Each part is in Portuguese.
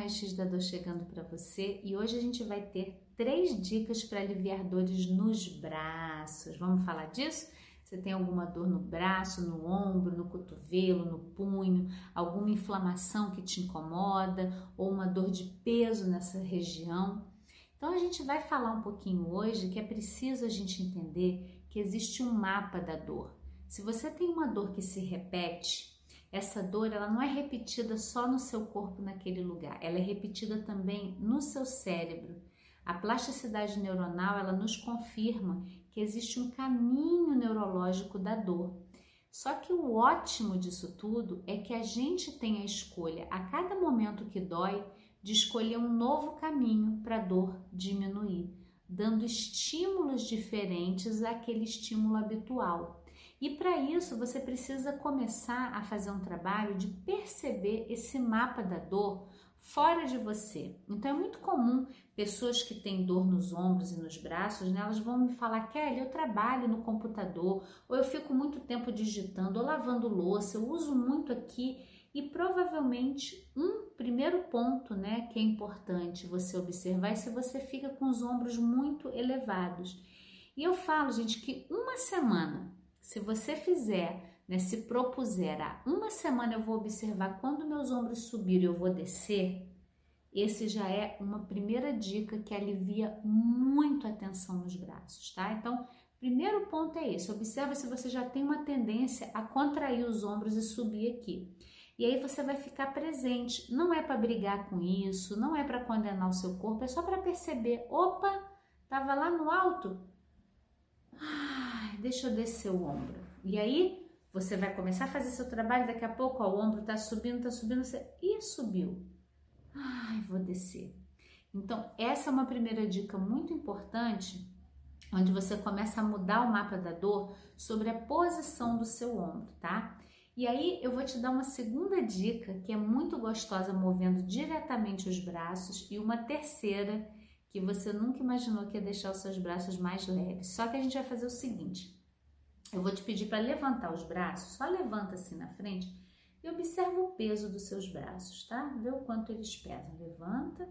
Raio-X da Dor chegando para você e hoje a gente vai ter três dicas para aliviar dores nos braços. Vamos falar disso? Você tem alguma dor no braço, no ombro, no cotovelo, no punho, alguma inflamação que te incomoda ou uma dor de peso nessa região? Então a gente vai falar um pouquinho hoje que é preciso a gente entender que existe um mapa da dor. Se você tem uma dor que se repete, essa dor ela não é repetida só no seu corpo naquele lugar, ela é repetida também no seu cérebro. A plasticidade neuronal ela nos confirma que existe um caminho neurológico da dor. Só que o ótimo disso tudo é que a gente tem a escolha a cada momento que dói de escolher um novo caminho para a dor diminuir, dando estímulos diferentes àquele estímulo habitual. E para isso você precisa começar a fazer um trabalho de perceber esse mapa da dor fora de você. Então é muito comum pessoas que têm dor nos ombros e nos braços, né, elas vão me falar, Kelly, eu trabalho no computador, ou eu fico muito tempo digitando, ou lavando louça, eu uso muito aqui. E provavelmente um primeiro ponto, né, que é importante você observar é se você fica com os ombros muito elevados. E eu falo, gente, que uma semana se você fizer, né, se propuser a uma semana eu vou observar quando meus ombros subirem eu vou descer, esse já é uma primeira dica que alivia muito a tensão nos braços, tá? Então, primeiro ponto é esse: observa se você já tem uma tendência a contrair os ombros e subir aqui. E aí você vai ficar presente. Não é para brigar com isso, não é para condenar o seu corpo, é só para perceber: opa, tava lá no alto, deixa eu descer o ombro. E aí você vai começar a fazer seu trabalho, daqui a pouco ó, o ombro tá subindo, tá subindo, você... e subiu. Ai, vou descer. Então, essa é uma primeira dica muito importante, onde você começa a mudar o mapa da dor sobre a posição do seu ombro, tá? E aí eu vou te dar uma segunda dica que é muito gostosa movendo diretamente os braços e uma terceira que você nunca imaginou que ia deixar os seus braços mais leves. Só que a gente vai fazer o seguinte: eu vou te pedir para levantar os braços, só levanta assim na frente e observa o peso dos seus braços, tá? Vê o quanto eles pesam. Levanta.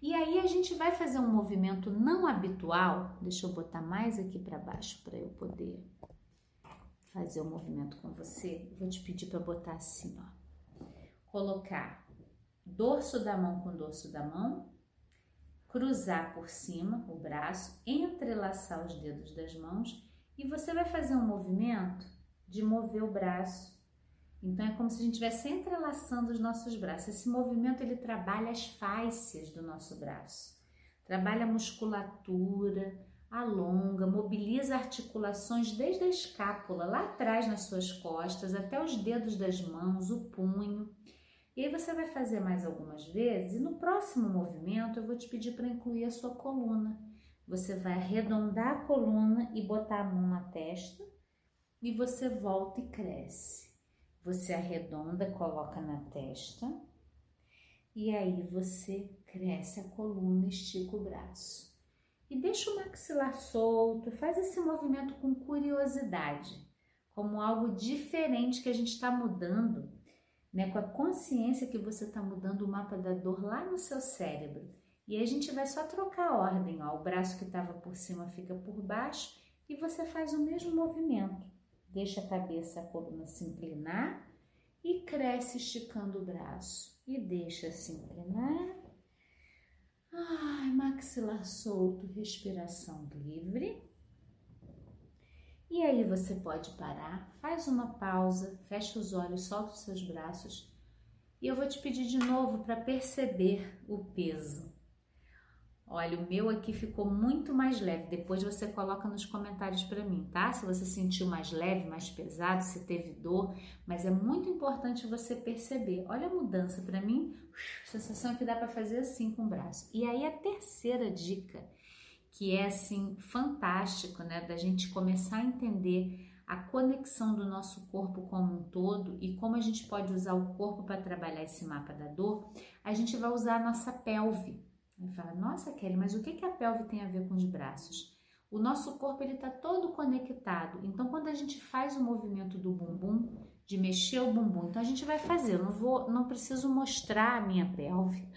E aí a gente vai fazer um movimento não habitual. Deixa eu botar mais aqui para baixo para eu poder fazer o movimento com você. vou te pedir para botar assim, ó. Colocar dorso da mão com dorso da mão, cruzar por cima o braço, entrelaçar os dedos das mãos e você vai fazer um movimento de mover o braço. Então é como se a gente estivesse entrelaçando os nossos braços. Esse movimento ele trabalha as fáscias do nosso braço. Trabalha a musculatura, alonga, mobiliza articulações desde a escápula lá atrás nas suas costas até os dedos das mãos, o punho. E aí você vai fazer mais algumas vezes e no próximo movimento eu vou te pedir para incluir a sua coluna. Você vai arredondar a coluna e botar a mão na testa e você volta e cresce. Você arredonda, coloca na testa e aí você cresce a coluna, estica o braço. E deixa o maxilar solto, faz esse movimento com curiosidade, como algo diferente que a gente está mudando né, com a consciência que você está mudando o mapa da dor lá no seu cérebro. E aí a gente vai só trocar a ordem, ó, o braço que estava por cima fica por baixo e você faz o mesmo movimento. Deixa a cabeça, a coluna se inclinar e cresce esticando o braço. E deixa se inclinar. Ai, maxilar solto, respiração livre. E aí você pode parar, faz uma pausa, fecha os olhos, solta os seus braços e eu vou te pedir de novo para perceber o peso. Olha, o meu aqui ficou muito mais leve. Depois você coloca nos comentários para mim, tá? Se você sentiu mais leve, mais pesado, se teve dor, mas é muito importante você perceber. Olha a mudança para mim, sensação que dá para fazer assim com o braço. E aí a terceira dica que é assim fantástico, né, da gente começar a entender a conexão do nosso corpo como um todo e como a gente pode usar o corpo para trabalhar esse mapa da dor, a gente vai usar a nossa pelve. Vai falar, nossa Kelly, mas o que, que a pelve tem a ver com os braços? O nosso corpo ele está todo conectado. Então, quando a gente faz o movimento do bumbum, de mexer o bumbum. Então a gente vai fazer. Eu não vou, não preciso mostrar a minha pelve,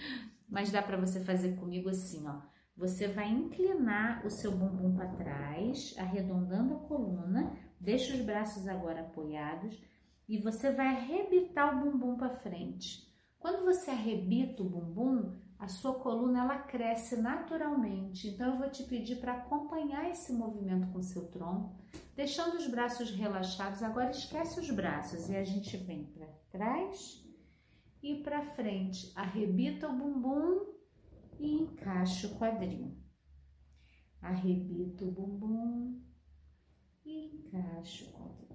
mas dá para você fazer comigo assim, ó. Você vai inclinar o seu bumbum para trás, arredondando a coluna, deixa os braços agora apoiados e você vai arrebitar o bumbum para frente. Quando você arrebita o bumbum, a sua coluna ela cresce naturalmente. Então eu vou te pedir para acompanhar esse movimento com seu tronco, deixando os braços relaxados. Agora esquece os braços e a gente vem para trás e para frente. Arrebita o bumbum e encaixa o quadril. Arrebita o bumbum e encaixa o quadril.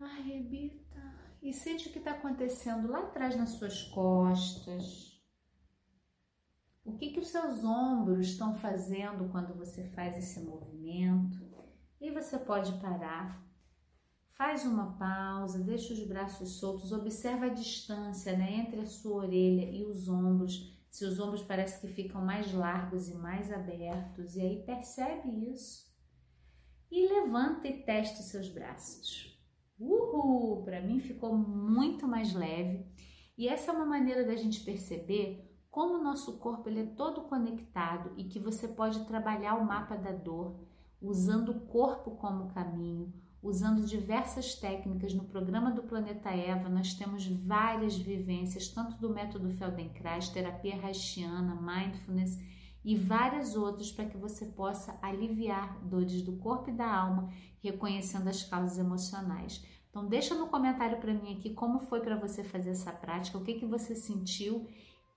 Arrebita e sente o que está acontecendo lá atrás nas suas costas. O que, que os seus ombros estão fazendo quando você faz esse movimento? E você pode parar, faz uma pausa, deixa os braços soltos, observa a distância né, entre a sua orelha e os ombros. Se os ombros parecem que ficam mais largos e mais abertos, e aí percebe isso. E levanta e testa os seus braços. Uhul! Para mim ficou muito mais leve. E essa é uma maneira da gente perceber como o nosso corpo ele é todo conectado e que você pode trabalhar o mapa da dor usando o corpo como caminho, usando diversas técnicas. No programa do Planeta Eva, nós temos várias vivências, tanto do método Feldenkrais, terapia haitiana, mindfulness e várias outras para que você possa aliviar dores do corpo e da alma, reconhecendo as causas emocionais. Então deixa no comentário para mim aqui como foi para você fazer essa prática, o que que você sentiu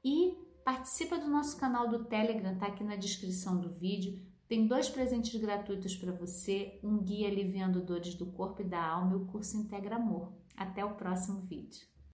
e participa do nosso canal do Telegram, tá aqui na descrição do vídeo. Tem dois presentes gratuitos para você, um guia aliviando dores do corpo e da alma e o curso Integra Amor. Até o próximo vídeo.